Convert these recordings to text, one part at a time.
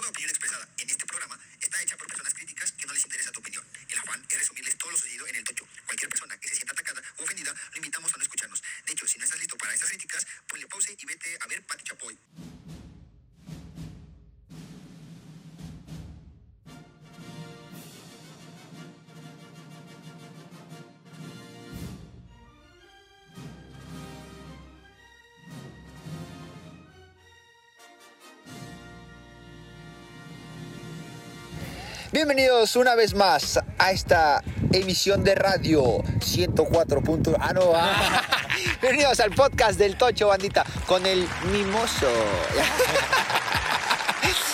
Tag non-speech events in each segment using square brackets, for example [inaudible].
Toda opinión expresada en este programa está hecha por personas críticas que no les interesa tu opinión. El afán es resumirles todo lo sucedido en el tocho. Cualquier persona que se sienta atacada o ofendida, lo invitamos a no escucharnos. De hecho, si no estás listo para estas críticas, ponle pause y vete a ver Pati Chapoy. Bienvenidos una vez más a esta emisión de radio 104. punto- Ah, no. ah. [laughs] Bienvenidos al podcast del Tocho Bandita con el mimoso.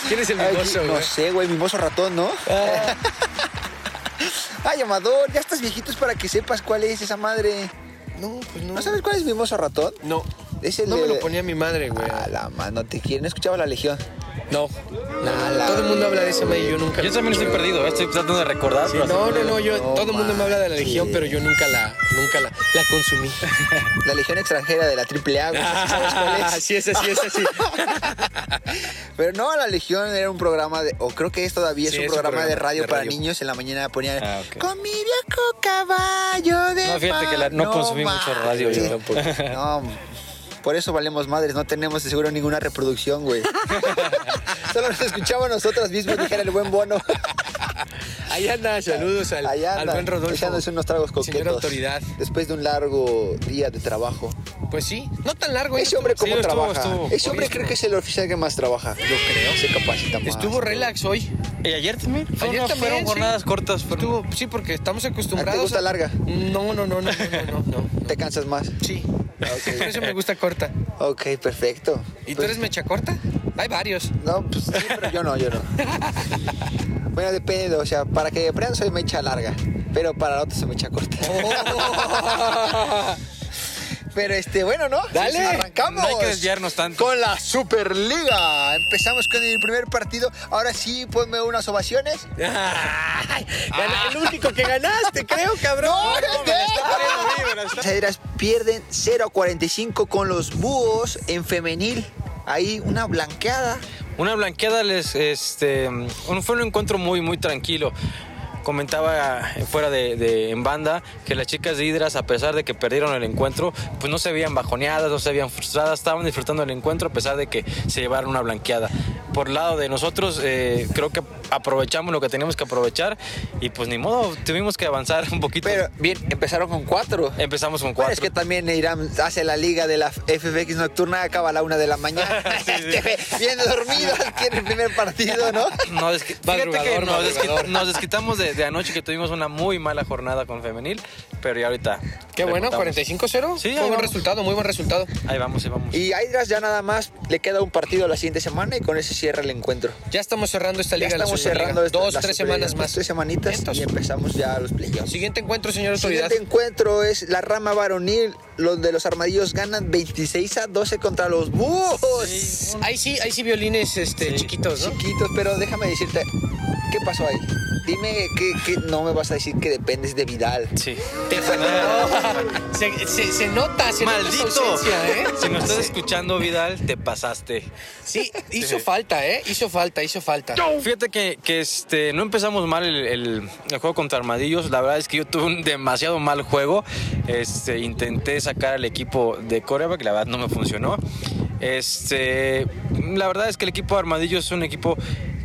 ¿Quién es el Ay, mimoso, no güey? sé, güey, mimoso ratón, ¿no? Ay, Amador, ya estás viejito es para que sepas cuál es esa madre. No, pues no. ¿No sabes cuál es mimoso ratón? No. Es el no me lo ponía mi madre, güey. A la mano, te quieren. ¿No escuchaba la legión? No. Todo el mundo habla de ese y yo nunca Yo también estoy perdido, ¿eh? estoy tratando de recordar. Sí, pero no, no, no, yo, No todo el mundo me habla de la legión, pero yo nunca la, nunca la, la consumí. La legión extranjera de la AAA. ¿sí ¿Sabes cuál es? [laughs] sí, es así, es así. [laughs] Pero no, La Legión era un programa de, o creo que es todavía Sí, es un es un programa, de radio de para radio. niños. En la mañana ponían Ah, ok. con mi viejo caballo de No, fíjate que la- no mar". consumí mucho radio, yo mames. tampoco. No, por eso valemos madres, no tenemos de seguro ninguna reproducción, güey. [laughs] Solo nos escuchamos nosotros mismos, dijera el buen bono. Ahí anda, saludos al, Allá al anda, buen Rodolfo. echándose unos tragos coquetos. Autoridad. Después de un largo día de trabajo. Pues sí, no tan largo. ¿eh? Ese hombre cómo sí, trabaja. estuvo Ese hombre creo que es el oficial que más trabaja. Yo creo. Se capacita más. Estuvo relax hoy. ¿Y ayer también? Ayer una- también, fueron sí. jornadas cortas. Estuvo, sí, porque estamos acostumbrados. ¿A ti te gusta a- larga? No, no, no, no, no, no, no, no. ¿Te cansas más? Sí. Por eso me gusta corta. Ok, perfecto. ¿Y tú Pues- eres mecha corta? Hay varios. No, pues sí, pero yo no, yo no. [laughs] Bueno, depende, o sea, para que aprendan soy mecha larga, pero para otros soy mecha corta. [laughs] Pero este, bueno, ¿no? Dale. arrancamos. No hay que desviarnos tanto. Con la Superliga. Empezamos con el primer partido. Ahora sí, ponme unas ovaciones. [laughs] Ay, gana- El único que ganaste, creo, cabrón. Las Aderas pierden 0 a 45 con los búhos en femenil. Ahí una blanqueada. Una blanqueada les, este, fue un encuentro muy, muy tranquilo. Comentaba eh, fuera de, en banda que las chicas de Hidras, a pesar de que perdieron el encuentro, pues no se veían bajoneadas, no se veían frustradas, estaban disfrutando del encuentro a pesar de que se llevaron una blanqueada. Por lado de nosotros, eh, creo que aprovechamos lo que teníamos que aprovechar y pues ni modo, tuvimos que avanzar un poquito. Pero bien, empezaron con cuatro. Empezamos con cuatro. es que también Irán hace la liga de la FFX nocturna, acaba a la una de la mañana. [laughs] Sí, sí. Bien [laughs] dormido, [laughs] tiene el primer partido, ¿no? No, es que, fíjate que Madrugador, nos, nos desquitamos de, de anoche que tuvimos una muy mala jornada con femenil, pero ya ahorita. Qué bueno, remontamos. 45-0. Sí, muy buen resultado, muy buen resultado. Ahí vamos, ahí vamos. Y a Hydras ya nada más le queda un partido la siguiente semana y con ese cierra el encuentro. Ya estamos cerrando esta Ya liga. la estamos cerrando esta- Dos, la tres semanas más. Tres semanitas y empezamos ya los playoffs. Siguiente encuentro, señor autoridad. siguiente encuentro es la rama varonil. Los de los armadillos ganan 26 a 12 contra los búhos. Ahí sí, ahí sí violines este, Sí. chiquitos, ¿no? Chiquitos, pero déjame decirte, ¿qué pasó ahí? Dime que, que no me vas a decir que dependes de Vidal. Sí. Te [laughs] se, se- se nota, se nota ¡Maldito! ausencia, ¿eh? Si nos estás escuchando, Vidal, te pasaste. Sí, hizo falta, ¿eh? Hizo falta, hizo falta. Fíjate que, que, este, no empezamos mal el, el- el juego contra Armadillos. La verdad es que yo tuve un demasiado mal juego. Este, intenté sacar al equipo de Corea, que la verdad no me funcionó. Este, la verdad es que el equipo de Armadillos es un equipo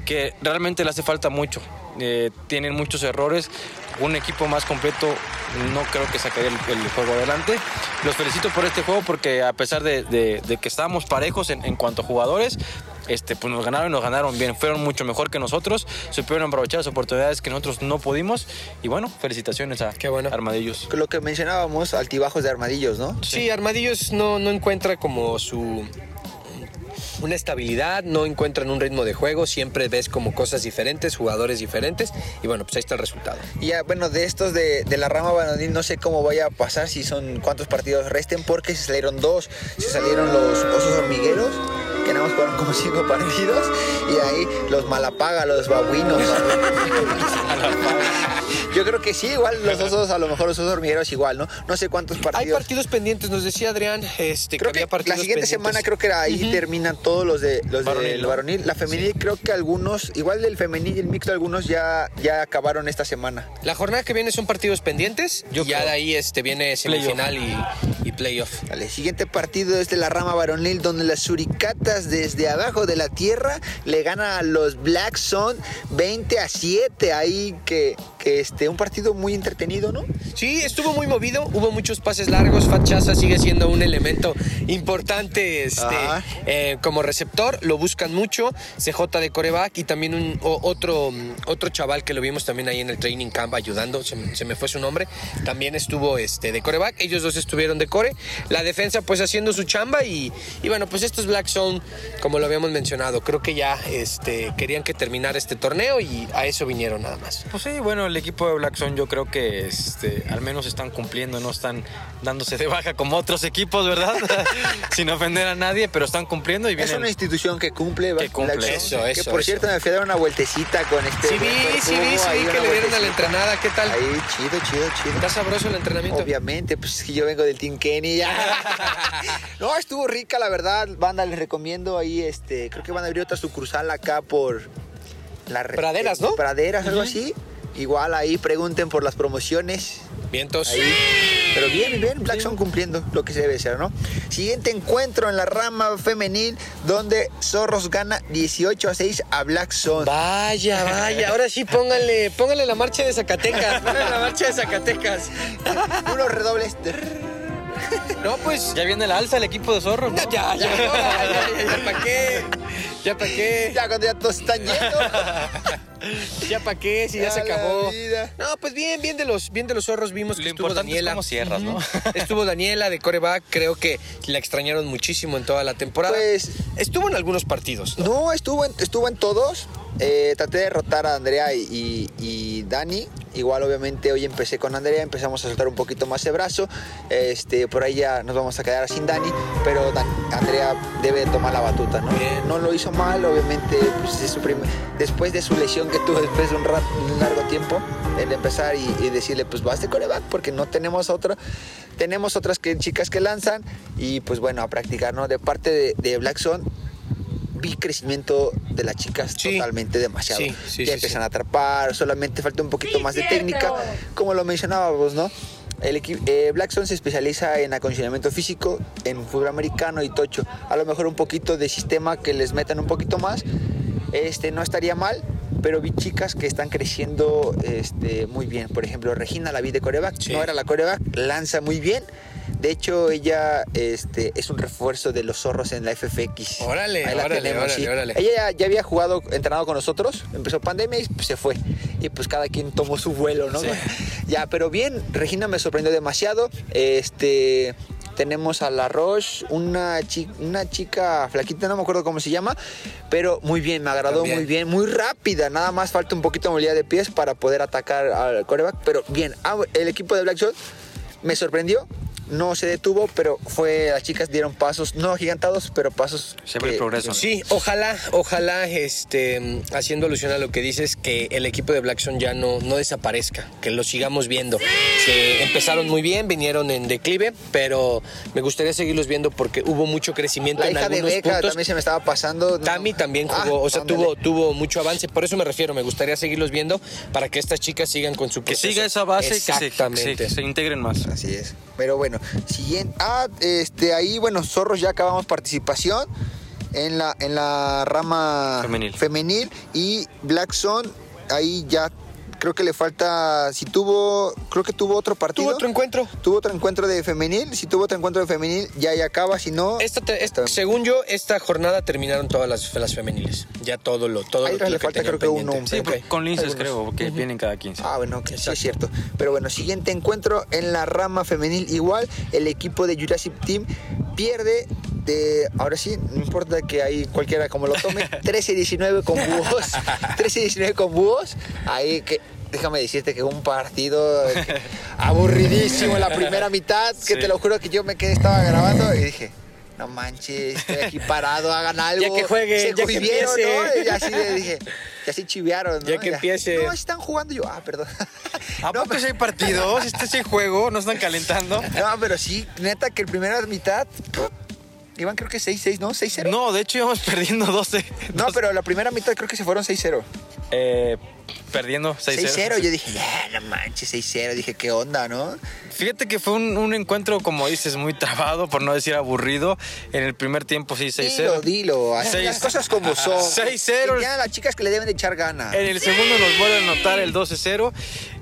que realmente le hace falta mucho. Eh, tienen muchos errores. Un equipo más completo no creo que sacaría el, el juego adelante. Los felicito por este juego porque a pesar de, de- de que estábamos parejos en, en cuanto a jugadores, este, pues nos ganaron y nos ganaron bien. Fueron mucho mejor que nosotros. Supieron aprovechar las oportunidades que nosotros no pudimos. Y bueno, felicitaciones a Qué bueno. Armadillos. Lo que mencionábamos, altibajos de armadillos, ¿no? Sí, Armadillos no, no encuentra como su una estabilidad, no encuentran un ritmo de juego, siempre ves como cosas diferentes, jugadores diferentes y bueno, pues ahí está el resultado. Y ya, bueno, de estos de, de la rama varonil no sé cómo vaya a pasar, si son cuántos partidos resten, porque se salieron dos, se salieron los osos hormigueros, que nada más jugaron como cinco partidos, y ahí los malapaga, los babuinos. [laughs] [laughs] Yo creo que sí, igual los osos, a lo mejor los osos hormigueros igual, ¿no? No sé cuántos Hay partidos. partidos pendientes, nos decía Adrián, este, Creo que que había partidos la siguiente pendientes. semana creo que ahí terminan todos los de los Varonil, del ¿no? varonil. La femenil creo que algunos, igual del femenil y el mixto algunos ya, ya acabaron esta semana. La jornada que viene son partidos pendientes. Yo y ya creo. de ahí este, viene semifinal y, y playoff. Vale, siguiente partido es de la rama varonil donde las suricatas desde abajo de la tierra le ganan a los Black Sun 20 a 7. Ahí que, que este, un partido muy entretenido, ¿no? Sí, estuvo muy movido, hubo muchos pases largos. Fachaza sigue siendo un elemento importante este, eh, como receptor, lo buscan mucho. CJ de coreback y también un, o- otro, otro chaval que lo vimos también ahí en el training camp ayudando, se, me- se me fue su nombre, también estuvo este, de coreback. Ellos dos estuvieron de core. La defensa, pues haciendo su chamba y, y bueno, pues estos Black Zone, como lo habíamos mencionado, creo que ya este, querían que terminara este torneo y a eso vinieron nada más. Pues sí, bueno, el equipo de Blackson yo creo que este, al menos están cumpliendo, no están dándose de baja como otros equipos, ¿verdad? [laughs] Sin ofender a nadie, pero están cumpliendo y Es vienen. una institución que cumple. Que cumple. Black Sun, Eso, Que eso, por eso. cierto me fui a dar una vueltecita con este. Sí vi, sí vi, sí vi que le dieron a la entrenada. ¿Qué tal? Ahí, chido, chido, chido. ¿Está sabroso el entrenamiento? Obviamente, pues que yo vengo del Team Kenny ya. [laughs] no, estuvo rica, la verdad. Banda, les recomiendo ahí, este, creo que van a abrir otra sucursal acá por la Praderas, ¿no? Praderas, algo así. Igual ahí pregunten por las promociones. Vientos. Ahí. Pero bien, bien, Black son cumpliendo lo que se debe ser, ¿no? Siguiente encuentro en la rama femenil donde Zorros gana 18 a 6 a Black Zone. Vaya, vaya. Ahora sí, póngale, póngale la marcha de Zacatecas. [laughs] Póngale la marcha de Zacatecas. [laughs] Unos redobles. [laughs] No, pues. Ya viene la alza el equipo de Zorro. ¿no? [laughs] Ya, ya, ya, ya, ya, ya, ¿para qué? ¿Ya para qué? Ya cuando ya todos están yendo. [laughs] ¿Ya para qué? Si ya se acabó. vida. No, pues bien, bien de los, bien de los zorros vimos que Lo estuvo es Daniela. cómo cierras, ¿no? Estuvo Daniela de coreback, creo que la extrañaron muchísimo en toda la temporada. Pues Estuvo en algunos partidos. ¿no? No, estuvo en, estuvo en todos. Eh, traté de derrotar a Andrea y, y- y Dani. Igual, obviamente, hoy empecé con Andrea, empezamos a soltar un poquito más de brazo. Este, por ahí ya nos vamos a quedar sin Dani, pero Dan- Andrea debe tomar la batuta, ¿no? Bien. No lo hizo mal, obviamente, pues, es su prim- después de su lesión que tuvo después de un, largo tiempo, el empezar y, y decirle, pues vas de coreback, porque no tenemos otra. Tenemos otras que, chicas que lanzan y pues bueno, a practicar, ¿no? De parte de, de Black Zone, vi crecimiento de las chicas Sí. totalmente demasiado. Sí, sí, ya sí, empiezan sí. a atrapar, solamente falta un poquito más de técnica, como lo mencionábamos, ¿no? El equipo Blackstone se especializa en acondicionamiento físico, en fútbol americano y tocho. A lo mejor un poquito de sistema que les metan un poquito más, este no estaría mal, pero vi chicas que están creciendo este, muy bien. Por ejemplo, Regina la vi de coreback, Sí. no era la coreback, lanza muy bien. De hecho, ella este, es un refuerzo de los zorros en la FFX. Órale, Ahí la órale, tenemos, órale, sí. órale. Ella ya, había jugado, entrenado con nosotros, empezó pandemia y pues, se fue. Y pues cada quien tomó su vuelo, ¿no? Sí. Ya, pero bien, Regina me sorprendió demasiado. Este, tenemos a la Roche, una, chi- una chica flaquita, no me acuerdo cómo se llama, pero muy bien, me agradó También. muy bien, muy rápida. Nada más falta un poquito de movilidad de pies para poder atacar al coreback, pero bien. Ah, el equipo de Black Shot me sorprendió. No se detuvo, pero fue las chicas dieron pasos, no agigantados, pero pasos. Se ve el que- progreso. Sí, ojalá, ojalá, este, haciendo alusión a lo que dices, que el equipo de Blackstone ya no, no desaparezca, que lo sigamos viendo. Que empezaron muy bien, vinieron en declive, pero me gustaría seguirlos viendo porque hubo mucho crecimiento La en hija de algunos Beca puntos. también se me estaba pasando. no. Tami también Ah, jugó, o sea, ándale. tuvo, tuvo mucho avance, por eso me refiero, me gustaría seguirlos viendo para que estas chicas sigan con su Que proceso. siga esa base y que se, Exactamente. que se- se integren más. Así es. Pero bueno, siguiente. Ah, este, ahí, bueno, Zorros ya acabamos participación en la, en la rama Femenil. femenil y Black Zone, ahí ya creo que le falta, si tuvo, creo que tuvo otro partido. Tuvo otro encuentro. Tuvo otro encuentro de femenil, si tuvo otro encuentro de femenil, ya ya acaba, si no... Esta te- esta- según yo, esta jornada terminaron todas las, las femeniles. Ya todo lo, todo Ahí lo, le lo falta creo que uno, Sí, por- con linces Algunos. creo, que vienen cada 15. Ah, bueno, que sí es cierto. Pero bueno, siguiente encuentro en la rama femenil igual, el equipo de Jurassic Team pierde de, ahora sí, no importa que ahí cualquiera como lo tome, [laughs] 13-19 con búhos, 13-19 con búhos, ahí que... Déjame decirte que un partido que- aburridísimo en la primera mitad, que Sí. te lo juro que yo me quedé, estaba grabando y dije, no manches, estoy aquí parado, hagan algo. Ya que jueguen, Se ya que cohibieron, empiece. ¿no? Y así le dije, y así chivearon, ¿no? Ya que empiece. No, están jugando yo, ah, perdón. ¿A poco si hay partidos? ¿Este es el juego? ¿No están calentando? No, pero sí, neta que el primera mitad. Iban creo que 6-6, ¿no? 6-0. No, de hecho íbamos [laughs] perdiendo 12. No, pero la primera mitad creo que se fueron 6-0. Eh, perdiendo 6-0. 6-0, yo [laughs] dije, ya, no manches, 6-0. Dije, ¿qué onda, no? Fíjate que fue un, un encuentro, como dices, muy trabado, por no decir aburrido. En el primer tiempo sí 6-0. Dilo, dilo. Así las cosas como [laughs] son. 6-0. Y Ya las chicas que le deben de echar ganas. En el segundo nos vuelve a anotar el 12-0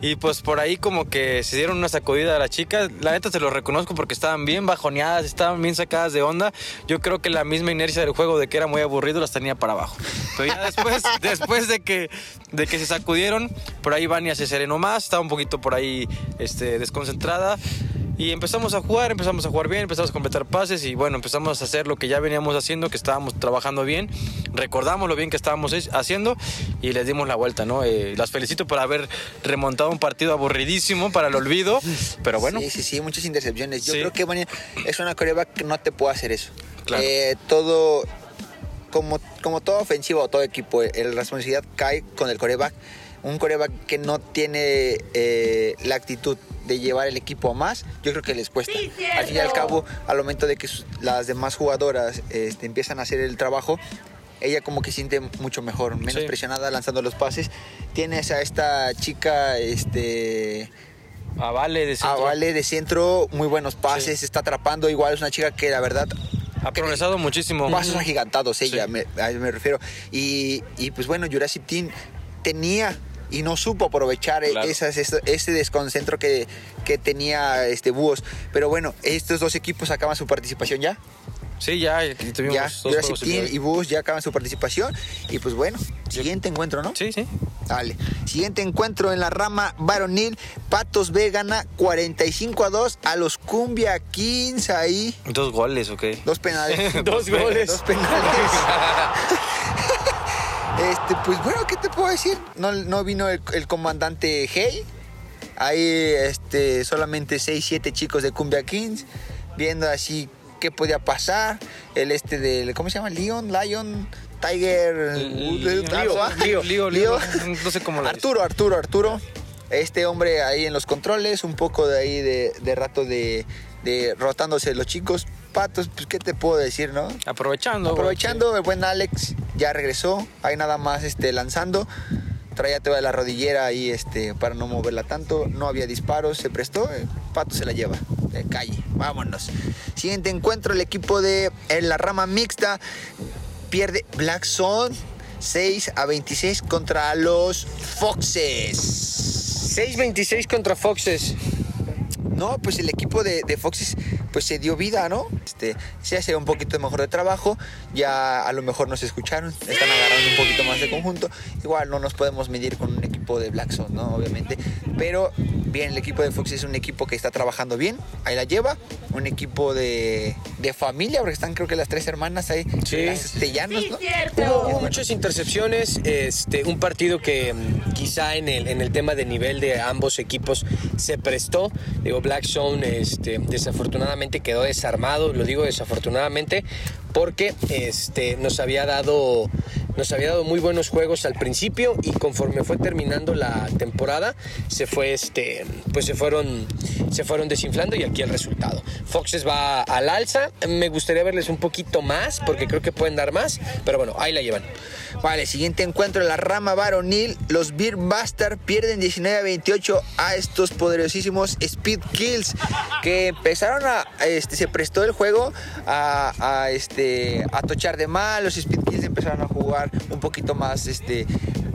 y pues por ahí como que se dieron una sacudida a las chicas. La neta se lo reconozco porque estaban bien bajoneadas, estaban bien sacadas de onda. Yo creo que la misma inercia del juego de que era muy aburrido las tenía para abajo. Pero ya después, [laughs] después de, que, de que se sacudieron, por ahí Vania se serenó más, estaba un poquito por ahí este, desconcentrada. Y empezamos a jugar, empezamos a jugar bien, empezamos a completar pases y bueno, empezamos a hacer lo que ya veníamos haciendo, que estábamos trabajando bien, recordamos lo bien que estábamos haciendo y les dimos la vuelta, ¿no? Eh, las felicito por haber remontado un partido aburridísimo para el olvido, pero bueno, Sí, sí, sí, muchas intercepciones. Yo Sí. creo que es una coreback que no te puede hacer eso. Claro. Eh, todo, como, como toda ofensiva o todo equipo, eh, la responsabilidad cae con el coreback. Un coreback que no tiene eh, la actitud de llevar el equipo a más, yo creo que les cuesta. al fin y al cabo, al momento de que las demás jugadoras este, empiezan a hacer el trabajo, ella como que siente mucho mejor, menos Sí. presionada lanzando los pases. Tienes a esta chica, este... a Vale de centro. vale, de centro, muy buenos pases, está atrapando. Igual es una chica que la verdad, ha progresado muchísimo. pasos agigantados ella, Sí. me, a eso me refiero. Y, y, pues bueno, Jurassic Team tenía y no supo aprovechar Claro. esas, ese, ese desconcentro que, que tenía este Búhos. Pero bueno, estos dos equipos acaban su participación ya. Sí, ya, y tuvimos Ya, dos Jurassic Team y Búhos ya acaban su participación. Y pues bueno, siguiente encuentro, ¿no? Sí, sí. Dale. Siguiente encuentro en la rama varonil. Patos B gana 45 a 2 a los Cumbia Kings ahí. Dos goles, ¿ok? Dos penales. [laughs] Dos goles. Dos penales. [laughs] este, pues bueno, ¿qué te puedo decir? No, no vino el, el comandante Hey. Ahí este, solamente 6, 7 chicos de Cumbia Kings. Viendo así qué podía pasar. El este del. ¿Cómo se llama? Leon, Lion, Tiger. Lío, algo. Lío, Lío, Lío, no sé cómo lo Arturo, Arturo, Arturo. Este hombre ahí en los controles, un poco de ahí de, de rato de, de rotándose los chicos. Patos, pues qué te puedo decir, ¿no? Aprovechando. Aprovechando, el buen Alex ya regresó, ahí nada más este, lanzando. Traía toda la rodillera ahí este, para no moverla tanto. No había disparos, se prestó. eh, Pato se la lleva. De calle, vámonos. Siguiente encuentro, el equipo de en la rama mixta pierde Black Zone 6 a 26 contra los Foxes. 6-26 contra Foxes. No, pues el equipo de, de Foxes pues se dio vida, ¿no? Este, se hace un poquito mejor de trabajo, ya a lo mejor nos escucharon, están agarrando un poquito más de conjunto. Igual no nos podemos medir con un equipo de Black Zone, ¿no? Obviamente. Pero bien, el equipo de Foxes es un equipo que está trabajando bien, ahí la lleva. Un equipo de, de familia, porque están creo que las tres hermanas ahí, Sí. las castellanos, ¿no? Hubo muchas intercepciones, este, un partido que mm, quizá en el, en el tema de nivel de ambos equipos se prestó. Digo, Black Zone este, desafortunadamente quedó desarmado, lo digo desafortunadamente, porque este, nos había dado nos había dado muy buenos juegos al principio y conforme fue terminando la temporada se fue este pues se fueron se fueron desinflando y aquí el resultado Foxes va al alza me gustaría verles un poquito más porque creo que pueden dar más pero bueno ahí la llevan Vale, siguiente encuentro en la rama varonil. Los Beer Buster pierden 19 a 28 a estos poderosísimos Speed Kills que empezaron a. Este, se prestó el juego a, a, este, a tochar de mal. Los Speed Kills empezaron a jugar un poquito más este,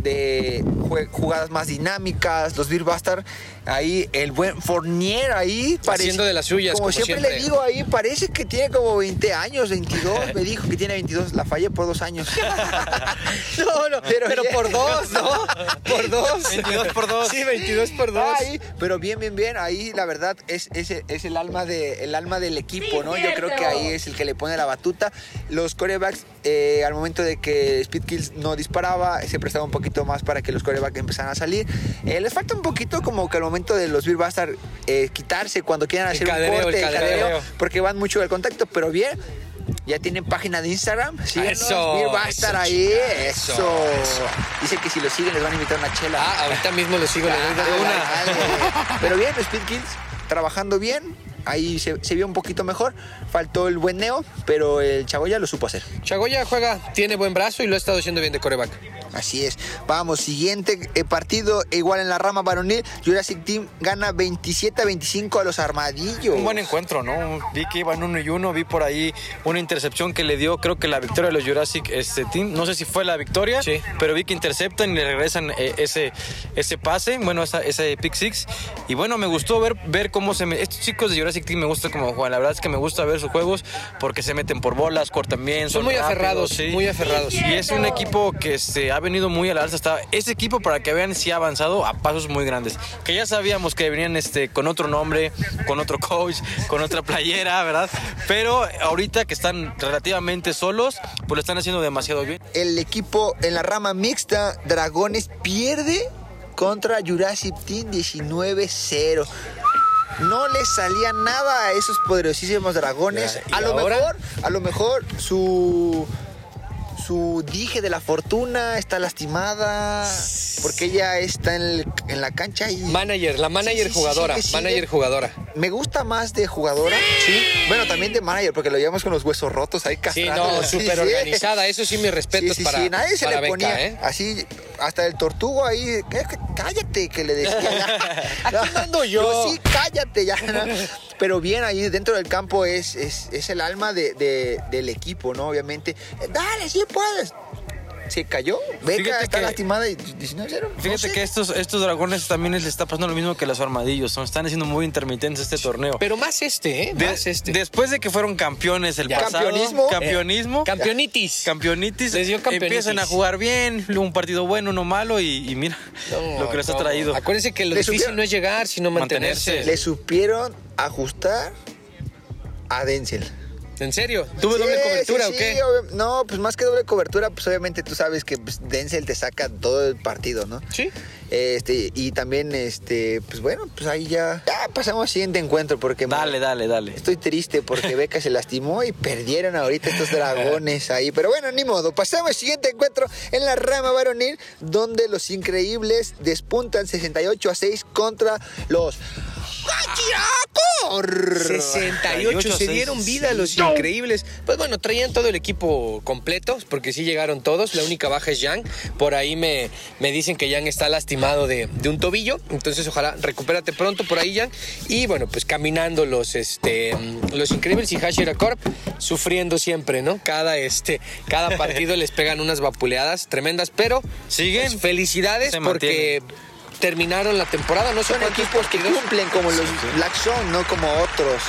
de jugadas más dinámicas. Los Beer Buster ahí, el buen Fournier ahí. Haciendo de las suyas, Como, como siempre, siempre. le digo ahí, parece que tiene como 20 años, 22. [laughs] me dijo que tiene 22. La fallé por dos años. [laughs] no no Pero pero, por dos no por dos 22 por dos. sí 22 por dos Ahí, pero bien, bien, bien. Ahí la verdad es, es, es el alma de el alma del equipo, ¿no? Yo creo que ahí es el que le pone la batuta. Los corebacks, eh, al momento de que Speed Kills no disparaba, se prestaba un poquito más para que los corebacks empezaran a salir. Eh, les falta un poquito como que al momento de los Bill Bastard eh, quitarse cuando quieran hacer cadereo, un corte, el el cadereo. cadereo, porque van mucho del contacto, pero bien. Ya tienen página de Instagram. Síganos. Eso, eso, estar ahí. chica, Eso. eso, Dice que si lo siguen les van a invitar una chela. Ah, ahorita mismo lo sigo. doy Ah, de una. dale. Pero bien, Speed Kills trabajando bien. Ahí se, se vio un poquito mejor. Faltó el buen Neo, pero el chavo ya lo supo hacer. Chagoya juega, tiene buen brazo y lo ha estado haciendo bien de coreback. Así es. Vamos, siguiente eh, partido, igual en la rama varonil. Jurassic Team gana 27 a 25 a los armadillos. Un buen encuentro, ¿no? Vi que iban uno y uno, vi por ahí una intercepción que le dio, creo que la victoria de los Jurassic este, Team. No sé si fue la victoria, Sí. pero vi que interceptan y le regresan eh, ese, ese pase, bueno, esa- ese pick six. Y bueno, me gustó ver, ver cómo se me... Estos chicos de Jurassic Team me gusta como juegan. La verdad es que me gusta ver sus juegos porque se meten por bolas, cortan bien, Son muy rápidos, aferrados, sí. muy aferrados. Y es un equipo que se ha venido muy a la alza. Está, ese equipo, para que vean, sí ha avanzado a pasos muy grandes. Que ya sabíamos que venían este, con otro nombre, con otro coach, con otra playera, ¿verdad? Pero ahorita que están relativamente solos, pues lo están haciendo demasiado bien. El equipo en la rama mixta, Dragones, pierde contra Jurassic Team 19-0. No les salía nada a esos poderosísimos dragones. Ya, ¿y A lo ahora? mejor, a lo mejor su su dije de la fortuna está lastimada porque ella está en, el- en la cancha y Manager, la manager Sí, sí, sí, jugadora, sigue. manager jugadora. me gusta más de jugadora. Sí. Bueno, también de manager porque lo llevamos con los huesos rotos ahí Sí, castrándola. no, Sí, súper sí. organizada. Eso sí, mis respetos Sí, sí, para, sí, nadie se le Beca, ponía ¿eh? así, hasta el tortugo ahí, "¿Qué- qué? cállate, que le decía. [laughs] [laughs] Aquí mando yo. sí, cállate ya. ¿no? Pero bien, ahí dentro del campo es, es, es el alma de, de- del equipo, ¿no? Obviamente. Dale, sí puedes. Se cayó. Beca Fíjate está que- lastimada y 19-0. no Fíjate sé. que estos, estos dragones también les está pasando lo mismo que los armadillos. Son, están haciendo muy intermitentes este torneo. Pero más este, ¿eh? De- más este. Después de que fueron campeones el Ya. pasado, ¿Campeonismo? campeonismo, Campeonitis. campeonitis, Les dio campeonitis. empiezan a jugar bien, un partido bueno, uno malo y, y mira No, lo que les ha traído. Acuérdense que lo Le difícil supieron- no es llegar, sino mantenerse. Mantenerse. Le supieron ajustar a Denzel. ¿En serio? ¿Tuvo Sí, doble cobertura sí, o qué? sí, no, pues más que doble cobertura, pues obviamente tú sabes que pues, Denzel te saca todo el partido, ¿no? Sí. Este, y también, este, pues bueno, pues ahí ya, ya pasamos al siguiente encuentro porque me- Dale, dale, dale. estoy triste porque [laughs] Beca se lastimó y perdieron ahorita estos dragones ahí. Pero bueno, ni modo. Pasamos al siguiente encuentro en la rama varonil, donde los increíbles despuntan 68 a 6 contra los. 68 se dieron vida los increíbles. Pues bueno, traían todo el equipo completo, porque sí llegaron todos. La única baja es Yang. Por ahí me, me dicen que Yang está lastimado de, de un tobillo. Entonces, ojalá recupérate pronto por ahí, Yang. Y bueno, pues caminando los, este, los increíbles y Hashira Corp sufriendo siempre, ¿no? Cada, este, cada partido les pegan unas vapuleadas tremendas, pero Siguen. pues, felicidades Se porque terminaron la temporada. No sé Son equipos que cumplen como los Black Zone, no como otros. [laughs]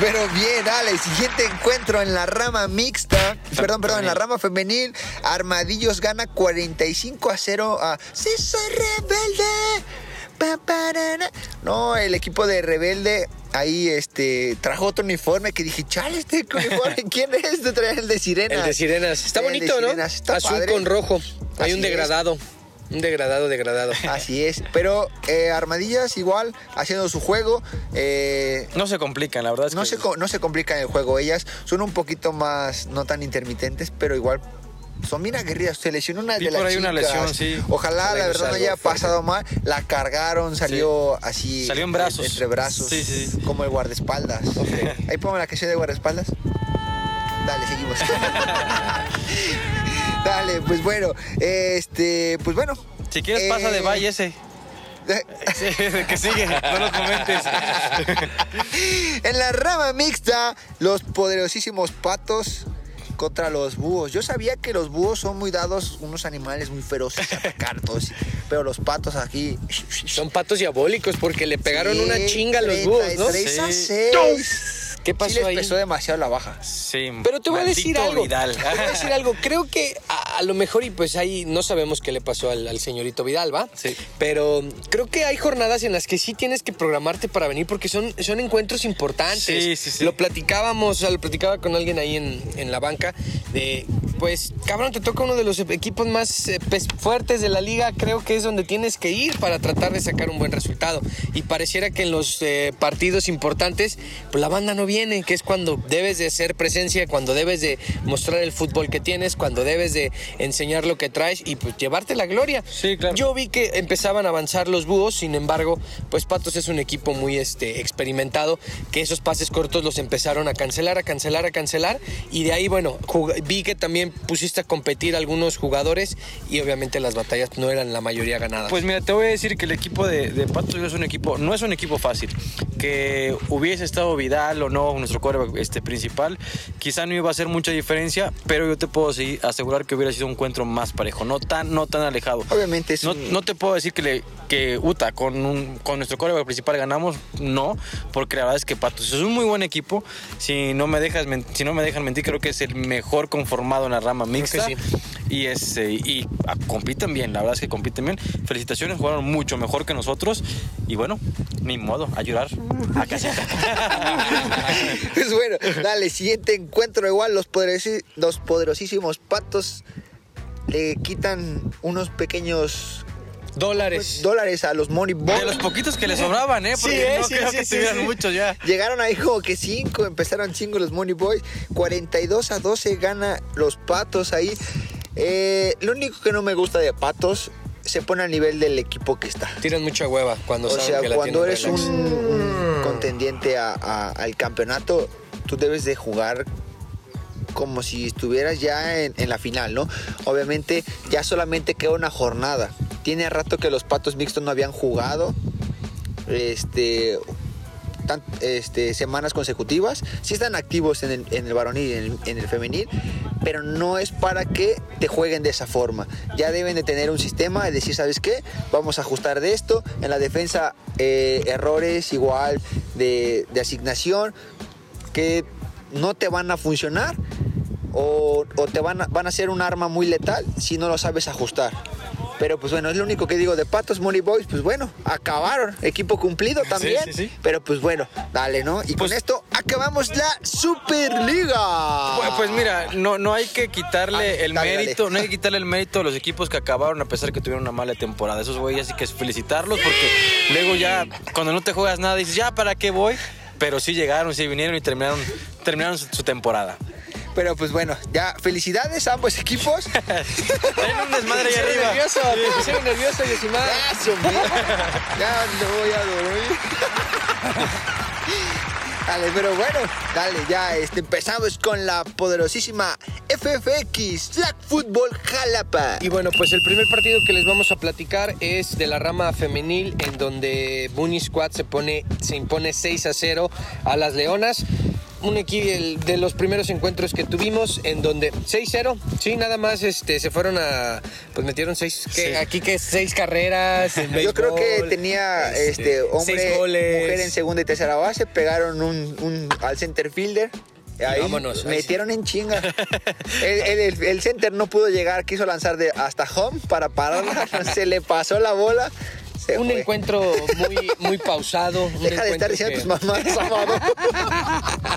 Pero bien, dale, siguiente encuentro en la rama mixta, perdón, perdón, en la rama femenil, Armadillos gana 45 a 0 a Sí soy rebelde. No, el equipo de Rebelde ahí este trajo otro uniforme que dije, chale, este uniforme, [laughs] ¿quién es? Trae el de Sirenas. El de sirenas. Está El de bonito, ¿no? Sirenas, está Azul padre. con rojo. Hay Así un es. degradado. Un degradado, degradado. Así es, pero eh, Armadillas igual haciendo su juego. eh, No se complican, la verdad es no, que se, no se complican el juego. Ellas son un poquito más, no tan intermitentes, pero igual son bien aguerridas. Se lesionó una Vi de las por ahí una chicas. lesión, sí. Ojalá, la verdad, no haya fuerte. pasado mal. La cargaron, salió así. Salió en brazos. Entre brazos. Sí, sí. Como el guardaespaldas. Ahí pongo la que sea de guardaespaldas. Dale, seguimos. [laughs] Dale, pues bueno. Este, pues bueno. Si quieres pasa de Eh, Valle ese. [laughs] Sí, que sigue, no lo comentes. [laughs] En la rama mixta, los poderosísimos patos contra los búhos. Yo sabía que los búhos son muy dados, unos animales muy feroces a atacar todos, pero los patos aquí Son patos diabólicos porque le pegaron Sí, una chinga a los 33 búhos, ¿no? a Sí. 6. ¿Qué Sí pasó les ahí? pesó demasiado la baja. Sí, Pero te voy a decir algo. Vidal. Te voy a decir algo. Creo que a, a lo mejor y pues ahí no sabemos qué le pasó al, al señorito Vidal, ¿va? Sí. Pero creo que hay jornadas en las que sí tienes que programarte para venir porque son, son encuentros importantes. Sí, sí, sí. Lo platicábamos, o sea, lo platicaba con alguien ahí en, en la banca de, pues, cabrón, te toca uno de los equipos más eh, pes- fuertes de la liga, creo que es donde tienes que ir para tratar de sacar un buen resultado. Y pareciera que en los eh, partidos importantes, pues la banda no viene, que es cuando debes de hacer presencia, cuando debes de mostrar el fútbol que tienes, cuando debes de enseñar lo que traes y pues llevarte la gloria. Sí, claro. Yo vi que empezaban a avanzar los búhos, sin embargo, pues Patos es un equipo muy este, experimentado, que esos pases cortos los empezaron a cancelar, a cancelar, a cancelar, y de ahí, bueno, vi que también pusiste a competir algunos jugadores y obviamente las batallas no eran la mayoría ganadas. Pues mira, te voy a decir que el equipo de, de Patos es un equipo, no es un equipo fácil. Que hubiese estado Vidal o no, nuestro quarterback este, principal, quizá no iba a hacer mucha diferencia, pero yo te puedo asegurar que hubiera sido un encuentro más parejo, no tan, no tan alejado. Obviamente es No, un- no te puedo decir que, le, que Uta con, un- con nuestro quarterback principal ganamos, no, porque la verdad es que Patos es un muy buen equipo. Si no me, dejas, si no me dejan mentir, creo que es el mejor conformado en la rama mixta. sí. Y, este, y ah, compiten bien, la verdad es que compiten bien. Felicitaciones, jugaron mucho mejor que nosotros. Y bueno, ni modo, a llorar a caseta. [laughs] Pues bueno, dale, siguiente encuentro. Igual los, poderosi- los poderosísimos patos le quitan unos pequeños Dólares. dólares a los Money Boys. De los poquitos que le sobraban, ¿eh? Porque eh, no sí, creo sí, que sí, tuvieran sí. muchos ya. Llegaron ahí como que 5, empezaron 5 los Money Boys. 42 a 12 gana los patos ahí. Eh, lo único que no me gusta de patos se pone al nivel del equipo que está. Tiran mucha hueva cuando O saben sea, que la cuando eres un, relax. un contendiente a- a- al campeonato, tú debes de jugar como si estuvieras ya en, en la final, ¿no? Obviamente ya solamente queda una jornada. Tiene rato que los patos mixtos no habían jugado. Este, este, semanas consecutivas. Sí están activos en el, varonil y en el, en el femenil, pero no es para que te jueguen de esa forma. Ya deben de tener un sistema de decir, ¿sabes qué? Vamos a ajustar de esto. En la defensa, eh, errores igual de, de asignación que no te van a funcionar o, o te van a, van a ser un arma muy letal si no lo sabes ajustar. Pero pues bueno, es lo único que digo de Patos Money Boys, pues bueno, acabaron, equipo cumplido también. sí, sí. Pero pues bueno, dale, ¿no? Y Pues- con esto acabamos la Superliga. Pues, pues mira, no, no hay que quitarle Ah, el dale, dale. mérito, no hay que quitarle el mérito a los equipos que acabaron a pesar que tuvieron una mala temporada. Esos güeyes sí que felicitarlos porque luego ya cuando no te juegas nada dices, ya para qué voy, pero sí llegaron, sí vinieron y terminaron, terminaron su, su temporada. Pero pues bueno, ya felicidades a ambos equipos. [laughs] Tienen un desmadre ahí arriba. nervioso, pusieron nervioso, Yosimar. Ya no voy a dormir. [laughs] Dale, pero bueno, dale, ya este, empezamos con la poderosísima FFX, Flag Football Jalapa. Y bueno, pues el primer partido que les vamos a platicar es de la rama femenil, en donde Bunny Squad se, pone, se impone 6 a 0 a las Leonas. Un equipo de los primeros encuentros que tuvimos, en donde 6-0, sí, nada más este, se fueron a. Pues metieron seis. ¿qué? Sí. Aquí que seis carreras. [laughs] en Yo creo que béisbol, tenía este, este, hombre, mujer en segunda y tercera base, pegaron un, un- al center fielder. Ahí vámonos, ahí metieron en chinga. [laughs] El, el- el- el center no pudo llegar, quiso lanzar de hasta home para pararla. [laughs] Se le pasó la bola. Se Un fue. encuentro muy, muy pausado. un Deja de estar encuentro diciendo que- tus mamás, Amado. [laughs]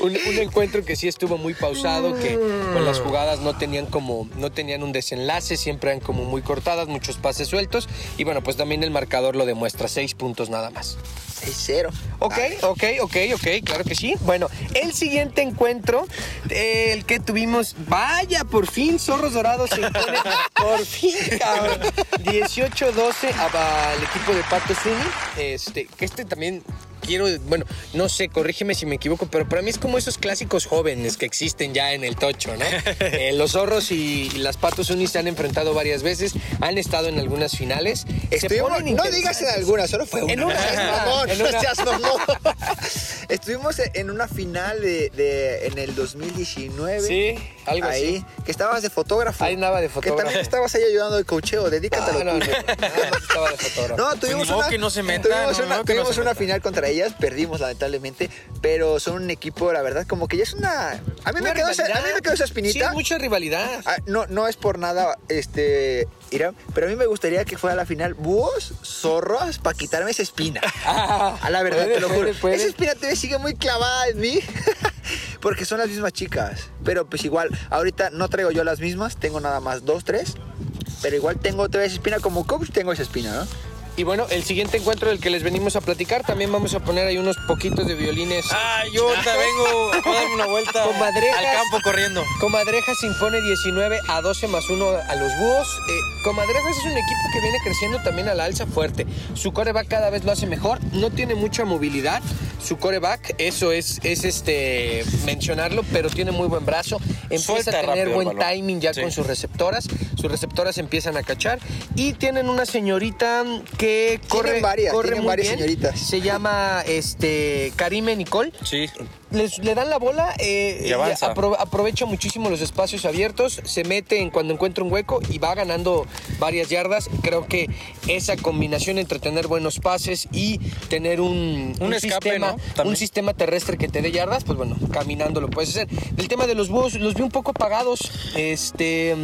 un, un encuentro que sí estuvo muy pausado, que con las jugadas no tenían como, no tenían un desenlace, siempre eran como muy cortadas, muchos pases sueltos. Y bueno, pues también el marcador lo demuestra, seis puntos nada más. 6-0. Ok, ok, ok, ok, claro que sí. Bueno, el siguiente encuentro, eh, el que tuvimos, vaya, por fin, Zorros Dorados se impone, [laughs] por fin, cabrón. 18-12 a- al equipo de Pato Zuni. Este, que este también quiero, bueno, no sé, corrígeme si me equivoco, pero para mí es como esos clásicos jóvenes que existen ya en el tocho, ¿no? [laughs] Eh, los zorros y las patos unis se han enfrentado varias veces, han estado en algunas finales. Ponen no digas en interesantes. alguna, solo fue una. En una, [laughs] en una, no una. seas mamón. [laughs] Estuvimos en una final de, de- en el 2019. Sí, algo ahí, así. que estabas de fotógrafo. Ahí andaba de Que fotógrafo. también estabas ahí ayudando de cocheo, dedícate a Ah, lo no, no, estaba de fotógrafo. No, tuvimos modo una, que no se meta, tuvimos no, una, que no final contra ellas, perdimos lamentablemente, pero son un equipo, la verdad, como que ya es una... A mí, me quedó, esa, a mí me quedó esa Sí, espinita. mucha rivalidad. Ah, no, no es por nada, este, Irán, pero a mí me gustaría que fuera la final búhos, zorros, para quitarme esa espina. A la verdad, Puede, te lo juro. puede, puede. Esa espina te sigue muy clavada en mí. [laughs] Porque son las mismas chicas. Pero pues igual, ahorita no traigo yo las mismas, tengo nada más dos, tres. Pero igual tengo otra vez espina como coach, tengo esa espina, ¿no? Y bueno, el siguiente encuentro del que les venimos a platicar, también vamos a poner ahí unos poquitos de violines. Ah, yo ahorita [laughs] vengo a darme una vuelta Comadrejas. al campo corriendo. Comadrejas impone 19 a 12 más 1 a los búhos. Eh, Comadrejas es un equipo que viene creciendo también a la alza fuerte. Su coreback cada vez lo hace mejor. No tiene mucha movilidad. Su coreback, eso es, es este mencionarlo, pero tiene muy buen brazo. Empieza Suelta a tener buen timing ya Sí. con sus receptoras. Sus receptoras empiezan a cachar. Y tienen una señorita que corre, varias, corre tienen muy varias bien. señoritas. Se llama este Karime Nicole Sí. Les- le dan la bola, eh, Y apro- aprovecha muchísimo los espacios abiertos, se mete en cuando encuentra un hueco y va ganando varias yardas. Creo que esa combinación entre tener buenos pases y tener un, Un escape, sistema, un sistema terrestre que te dé yardas, pues bueno, caminando lo puedes hacer. El tema de los búhos, los vi un poco apagados, este,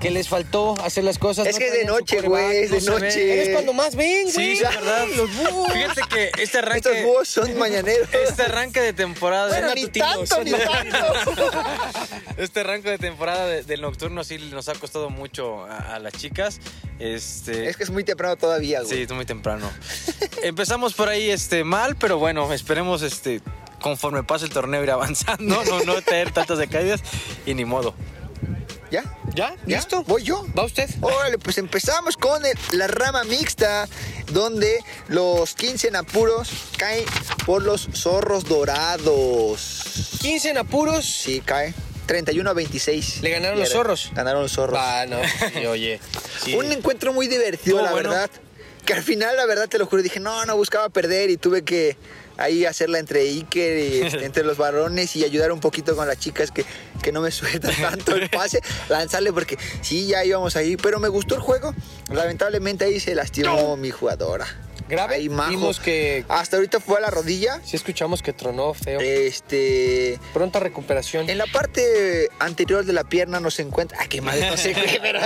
que les faltó hacer las cosas. Es no que es de noche, güey, es de noche. Es cuando más ven, güey. Sí, es verdad. Los búhos. Fíjate que este arranque. Estos búhos son mañaneros. Este arranque de temporada. Bueno, de ni matutinos. tanto, ni [laughs] tanto. Este arranque de temporada de- del nocturno sí nos ha costado mucho a, a las chicas. Este, Es que es muy temprano todavía, güey. Sí, es muy temprano. [laughs] Empezamos por ahí este, mal, pero bueno, esperemos este, conforme pase el torneo ir avanzando, no, no tener tantas decaídas y ni modo. ¿Ya? ¿Ya? ¿Ya? ¿Listo? ¿Voy yo? ¿Va usted? Órale, pues empezamos con el- la rama mixta, donde los 15 en apuros caen por los zorros dorados. 15 en apuros. Sí, cae. 31 a 26. ¿Le ganaron los zorros? Ganaron los zorros. Ah, no, sí, [laughs] oye. sí. Un encuentro muy divertido, la bueno. verdad. Que al final, la verdad, te lo juro, dije, no, no buscaba perder y tuve que ahí hacerla entre Iker y este, [laughs] entre los varones y ayudar un poquito con las chicas que, que no me sueltan [laughs] tanto el pase, lanzarle porque sí, ya íbamos ahí, pero me gustó el juego. Lamentablemente ahí se lastimó mi jugadora. Grave. Ahí. Vimos que Hasta ahorita fue a la rodilla. sí escuchamos que tronó feo. Este. Pronta recuperación. En la parte anterior de la pierna nos encuentra. ¡Ah, qué madre! No sé, [laughs] pero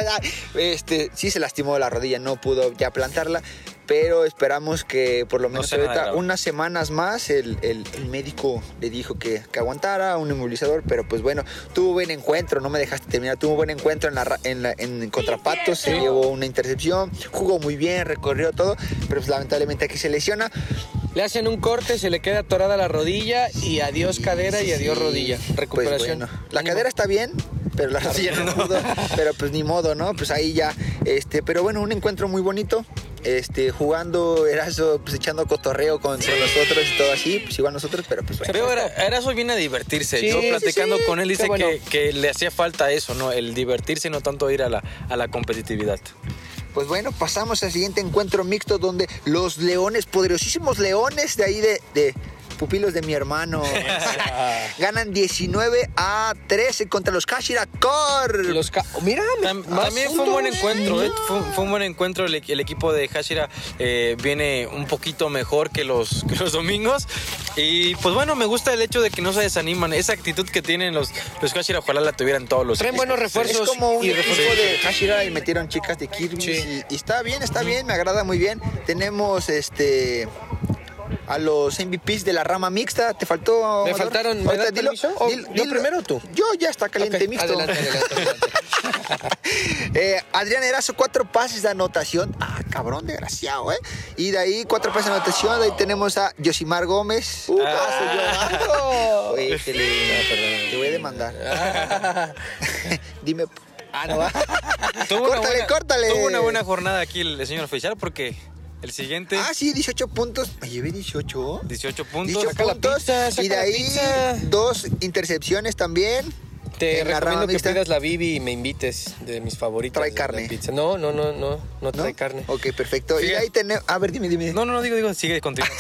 este, sí se lastimó la rodilla, no pudo ya plantarla. Pero esperamos que por lo No menos nada ahorita, unas semanas más, el, el- el médico le dijo que, que aguantara un inmovilizador. Pero pues bueno, tuvo buen encuentro, no me dejaste terminar. Tuvo buen encuentro en, la, en, la- en contrapatos, se llevó una intercepción, jugó muy bien, recorrió todo. Pero pues lamentablemente aquí se lesiona. Le hacen un corte, se le queda atorada la rodilla y adiós cadera y adiós Sí, rodilla. pues Recuperación. bueno. La Ánimo. cadera está bien, pero la rodilla no pudo. Pero pues ni modo, ¿no? Pues ahí ya. Este, pero bueno, un encuentro muy bonito. Este, jugando Erazo, pues echando cotorreo con, con nosotros y todo así, pues igual nosotros, pero pues bueno. Pero era, Eraso viene a divertirse. Sí, Yo sí, platicando sí. con él dice Qué bueno. que, que le hacía falta eso, ¿no? El divertirse y no tanto ir a la, a la competitividad. Pues bueno, pasamos al siguiente encuentro mixto donde los leones, poderosísimos leones de ahí de, de pupilos de mi hermano, [laughs] [laughs] ganan 19 a 13 contra los Kashira Core. Los ca- Mira, Tam- también fue un buen encuentro, ¿eh? fue, fue un buen encuentro. El, el equipo de Hashira eh, viene un poquito mejor que los, que los domingos. Y pues bueno, me gusta el hecho de que no se desaniman. Esa actitud que tienen los, los Hashira, ojalá la tuvieran todos los Traen buenos refuerzos. Es como un y equipo refuerzos. de Hashira y metieron chicas de Kirby Sí. y, y está bien, está bien, me agrada muy bien. Tenemos este a los MVPs de la rama mixta. ¿Te faltó? Me faltaron, ¿me permiso? ¿O yo primero tú? Yo ya está caliente Ok, mixto. adelante, adelante, adelante. [laughs] Eh, Adrián Erazo, cuatro pases de anotación. Ah, cabrón, desgraciado, ¿eh? Y de ahí, cuatro pases de anotación. De ahí tenemos a Yosimar Gómez. Uh, Ah. soy yo. Oye, te, le- te voy a demandar. [laughs] Dime. Ah, no [laughs] Córtale, buena- córtale. Tuvo una buena jornada aquí el, el señor oficial porque el siguiente, Ah, sí, 18 puntos. Me llevé 18. 18 puntos. 18 saca la puntos. pizza, saca y de la ahí, pizza. dos intercepciones también. Te recomiendo que mixta. pidas la Bibi y me invites de mis favoritas. Trae de carne. pizza. No, no, no, no, no ¿no? trae carne. Ok, perfecto. Y ahí tenemos. A ver, dime, dime. No, no, no, digo, digo, sigue, continúa. [laughs]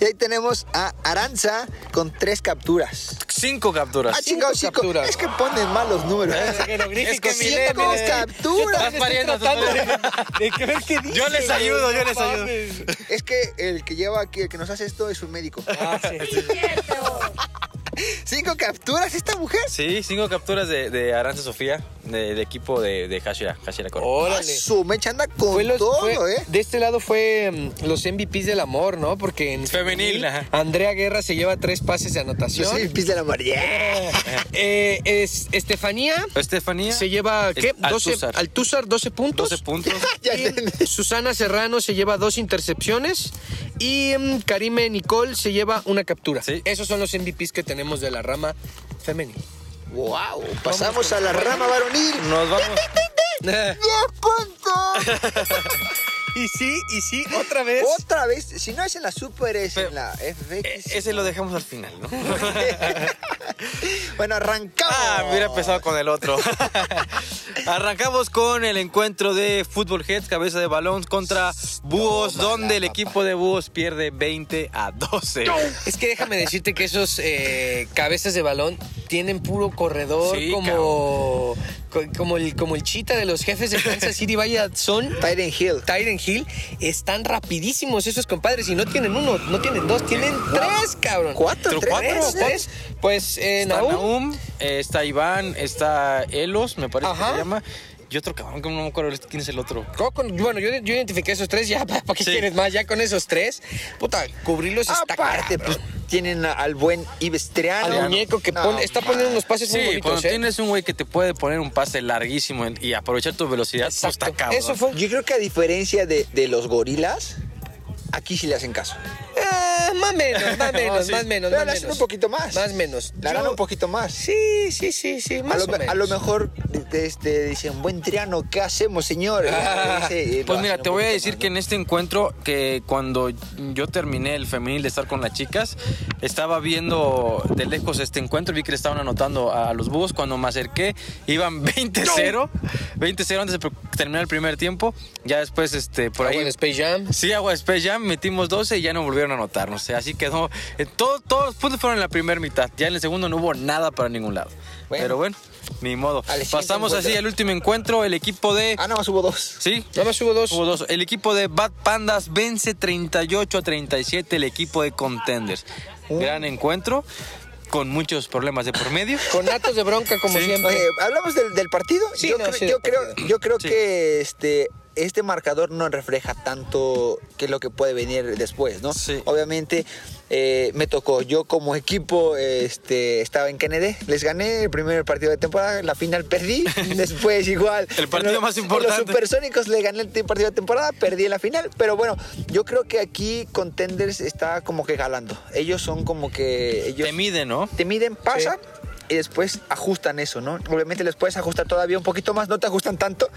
Y ahí tenemos a Aranza con tres capturas. cinco capturas. Ah, chingado, Cinco cinco. capturas. Es que ponen mal los números. [laughs] Es que Cinco es- capturas. De que ver qué dice. Yo les ayudo, yo les ayudo. Es que el que lleva aquí, el que nos hace esto es un médico. Ah, sí. [laughs] Cinco capturas esta mujer. Sí, cinco capturas de, de Aranza Sofía, de, de equipo de, de Hashira, Hashira Corp. Ah, Órale. su mecha anda con Fue los- todo, fue- ¿eh? De este lado fue mm, los MVPs del amor, ¿no? Porque en Femenil. Andrea Guerra se lleva tres pases de anotación. Sí, pis de la mar. Yeah. Eh, es, Estefanía Estefanía se lleva, ¿qué? Es 12, Altúzar. Altúzar, 12 puntos. 12 puntos. [laughs] Ya Y entendí. Susana Serrano se lleva dos intercepciones y mm, Karime Nicole se lleva una captura. Sí. Esos son los MVPs que tenemos de la rama femenil. Wow. Pasamos a la rama varonil. Nos vamos. [laughs] ¡Diez puntos! [laughs] y sí, y sí, otra vez. Otra vez, si no es en la Super, es Pero- en la FX. Ese lo dejamos al final, ¿no? [laughs] bueno, arrancamos. Ah, hubiera empezado con el otro. [laughs] Arrancamos con el encuentro de Football Heads, cabeza de balón contra Búhos, donde el equipo de Búhos pierde 20 a 12. Es que déjame decirte que esos eh, cabezas de balón tienen puro corredor Sí, como, co- como, el, como el chita de los jefes de Kansas City. Vaya, son Tyren Hill. Tyren Hill. Están rapidísimos esos compadres y no tienen uno, no tienen dos, tienen tres, cabrón. ¿Cuatro? ¿Tres? cuatro, Tres, tres. Pues eh, Está Nahum, Nahum, eh, está Iván, está Elos, me parece Ajá. que se llama. Y otro cabrón que no me acuerdo quién es el otro. con- bueno, yo, yo identifiqué esos tres, ya, [laughs] ¿para qué Sí. quieres más? Ya con esos tres, puta, cubrirlos está Aparte, cabrón. pues tienen al buen Ives Triano. Al muñeco que No, pone- está poniendo unos pases muy Sí, bonitos, cuando ¿eh? tienes un güey que te puede poner un pase larguísimo y aprovechar tu velocidad, pues está cabrón. Eso fue Yo creo que a diferencia de, de los gorilas, aquí sí le hacen caso. Ah, más menos, [laughs] más menos, sí. más menos. Pero más le hacen menos. un poquito más. Más menos. Le harán Yo- un poquito más. Sí, sí, sí, sí, A más lo, o me- menos. a lo mejor este, dicen, buen Triano, ¿qué hacemos, señor? [laughs] Ah, Pues mira, te voy a decir más, que ¿no? en este encuentro, que cuando yo terminé el femenil de estar con las chicas, estaba viendo de lejos este encuentro, vi que le estaban anotando a los búhos. Cuando me acerqué, iban [laughs] 20-0, 20-0 antes de terminar el primer tiempo. Ya después, este, por Agua ahí. de Space Jam. Sí, agua de Space Jam, metimos 12 y ya no volvieron a anotar, no sé, así quedó. eh, todo- todos los puntos fueron en la primera mitad, ya en el segundo no hubo nada para ningún lado. Bueno. Pero bueno, ni modo. Pasamos así al último encuentro, el equipo de... Ah, nada más hubo dos. Sí, Nada más hubo dos. Hubo dos. El equipo de Bad Pandas vence 38 a 37 el equipo de Contenders. Gran encuentro con muchos problemas de por medio. Con datos de bronca, como Sí. siempre. Oye, ¿hablamos del, del partido? Sí, yo no, creo, sí, yo creo, partido. yo creo Sí. que este, este marcador no refleja tanto qué es lo que puede venir después, ¿no? Sí. Obviamente eh, me tocó, yo como equipo este, estaba en Kennedy, les gané el primer partido de temporada, la final perdí, [laughs] después igual. El partido más importante. los supersónicos le gané el partido de temporada, perdí la final, pero bueno, yo creo que aquí Contenders está como que galando. Ellos son como que... Ellos, Te mide, ¿no? te miden, pasan y después ajustan eso, ¿no? Obviamente les puedes ajustar todavía un poquito más, no te ajustan tanto,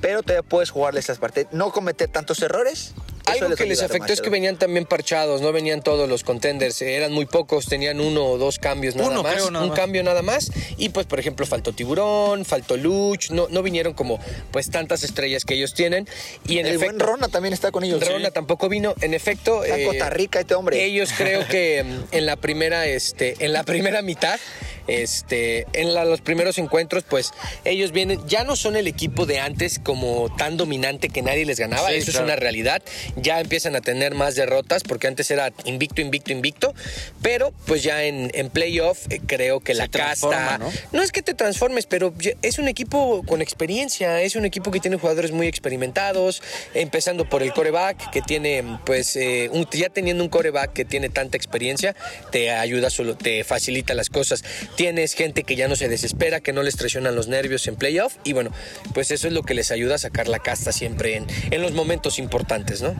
pero todavía puedes jugarle esas partes, no cometer tantos errores. Algo que les afectó es que venían también parchados, no venían todos los contenders, eh, eran muy pocos, tenían uno o dos cambios nada Uno, más, creo, nada un más. cambio nada más, y pues por ejemplo faltó Tiburón, faltó Luch, no, no vinieron como pues tantas estrellas que ellos tienen, y en El buen efecto... Rona también está con ellos. Rona tampoco vino, en efecto... Está en Costa Rica este hombre. Ellos creo que [laughs] en la primera, este, en la primera mitad, este, en la- los primeros encuentros, pues ellos vienen, ya no son el equipo de antes como tan dominante que nadie les ganaba, Sí, eso claro. es una realidad. Ya empiezan a tener más derrotas porque antes era invicto, invicto, invicto, pero pues ya en, en playoff eh, creo que Se la casta, ¿no? no es que te transformes, pero es un equipo con experiencia, es un equipo que tiene jugadores muy experimentados, empezando por el coreback, que tiene, pues, eh, un- ya teniendo un coreback que tiene tanta experiencia, te ayuda solo, te facilita las cosas. Tienes gente que ya no se desespera, que no les presionan los nervios en playoff, y bueno, pues eso es lo que les ayuda a sacar la casta siempre en, en los momentos importantes, ¿no?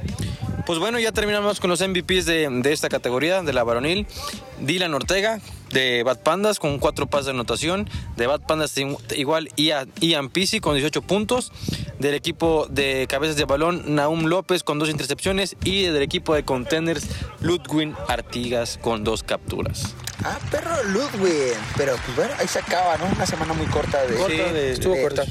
Pues bueno, ya terminamos con los MVPs de, de esta categoría, de la varonil. Dylan Ortega, de Bad Pandas, con cuatro pases de anotación. De Bad Pandas igual Ian, Ian Pisi con 18 puntos. Del equipo de cabezas de balón, Naum López con dos intercepciones. Y del equipo de contenders, Ludwin Artigas con dos capturas. Ah, perro Ludwig. Pero pues bueno, ahí se acaba, ¿no? Una semana muy corta de. Corta de- Estuvo de- corta.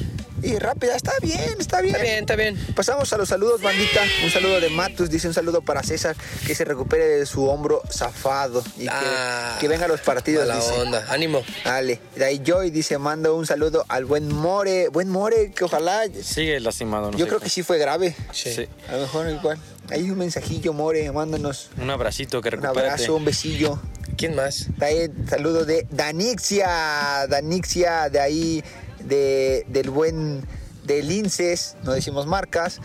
Y rápida, está bien, está bien. Está bien, está bien. Pasamos a los saludos, bandita. Un saludo de Matus, dice un saludo para César, que se recupere de su hombro zafado y que, Ah, que venga a los partidos. La dice. onda, ánimo. Dale. De ahí Joy dice, mando un saludo al buen More. Buen More, que ojalá... Sigue lastimado. no Yo sé. creo que sí fue grave. Sí. Sí. A lo mejor igual. Hay un mensajillo, More, mándanos Un abracito, que un recupérate. abrazo, un besillo. ¿Quién más? De ahí, saludo de Danixia, Danixia, de ahí, de, del buen de Linces, no decimos marcas.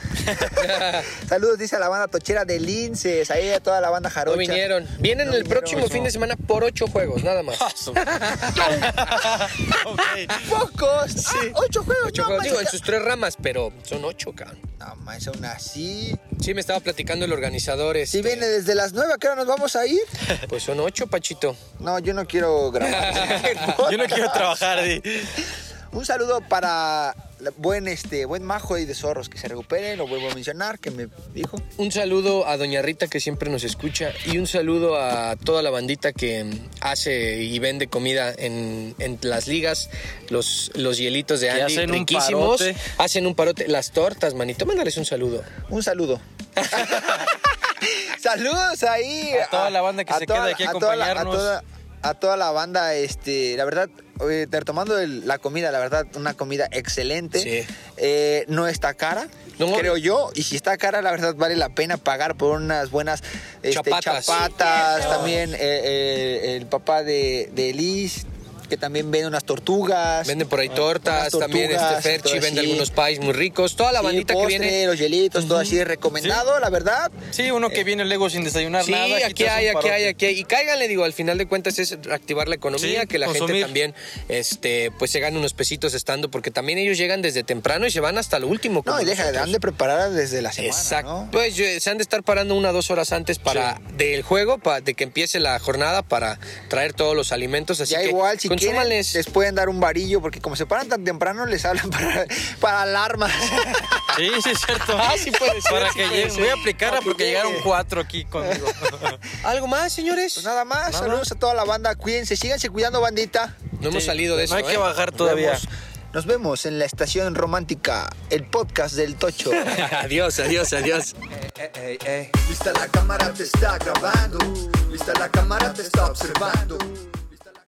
[laughs] Saludos, dice a la banda tochera de Linces, ahí a toda la banda jarocha. No vinieron. Vienen No el vinieron. próximo fin de semana por ocho juegos, nada más. [laughs] Ok. ¡Pocos! Ah, ¡Ocho juegos! Ocho no, juegos, digo, en manches. sus tres ramas, pero son ocho, cabrón. No, más aún así. Sí, me estaba platicando el organizador. Si este, viene desde las nueve, ¿a qué hora nos vamos a ir? [laughs] Pues son ocho, Pachito. No, yo no quiero grabar. Yo no quiero trabajar. di. Un saludo para buen este buen majo y de zorros que se recupere, lo vuelvo a mencionar, que me dijo. Un saludo a Doña Rita que siempre nos escucha y un saludo a toda la bandita que hace y vende comida en, en las ligas, los, los hielitos de Andy, hacen un riquísimos. parote. Hacen un parote. Las tortas, manito, mándales un saludo. Un saludo. [laughs] Saludos ahí A toda la banda que se queda aquí a acompañarnos. a, toda, a toda la banda, este, la verdad, eh, retomando el- la comida, la verdad, una comida excelente. Sí. Eh, no está cara, No. creo yo. Y si está cara, la verdad, vale la pena pagar por unas buenas este, Chapatas. chapatas. También eh, eh, el papá de, de Liz, que también vende unas tortugas. Venden por ahí Unas tortas, también este Ferchi vende así. algunos pies muy ricos. Toda la Sí, bandita que viene. los hielitos, todo así recomendado, la verdad. Sí, uno que viene luego sin desayunar Sí, nada. aquí te hace hay, aquí hay, aquí hay. Y cáiganle, digo, al final de cuentas es activar la economía, Sí, que la gente también este, pues se gane unos pesitos estando, porque también ellos llegan desde temprano y se van hasta lo último. No, y deja, han de preparar desde la semana, Exacto. ¿no? Pues yo- se han de estar parando una o dos horas antes para del juego, para de que empiece la jornada, para traer todos los alimentos. Así ya que igual, si quieren, les pueden dar un varillo, porque como se paran tan temprano, les hablan para, para alarmas. Sí, sí, es cierto. Ah, sí puede ser, Para sí que puede lleguen. ser. Voy a aplicarla porque llegaron cuatro aquí conmigo. [laughs] ¿Algo más, señores? Pues nada más, saludos a toda la banda, cuídense, síganse cuidando, bandita. no hemos salido de eso. No hay que ¿eh? bajar Nos todavía. vemos- Nos vemos en la estación romántica, el podcast del Tocho. [laughs] adiós, adiós, adiós. Vista la cámara te está grabando, vista la cámara te está observando.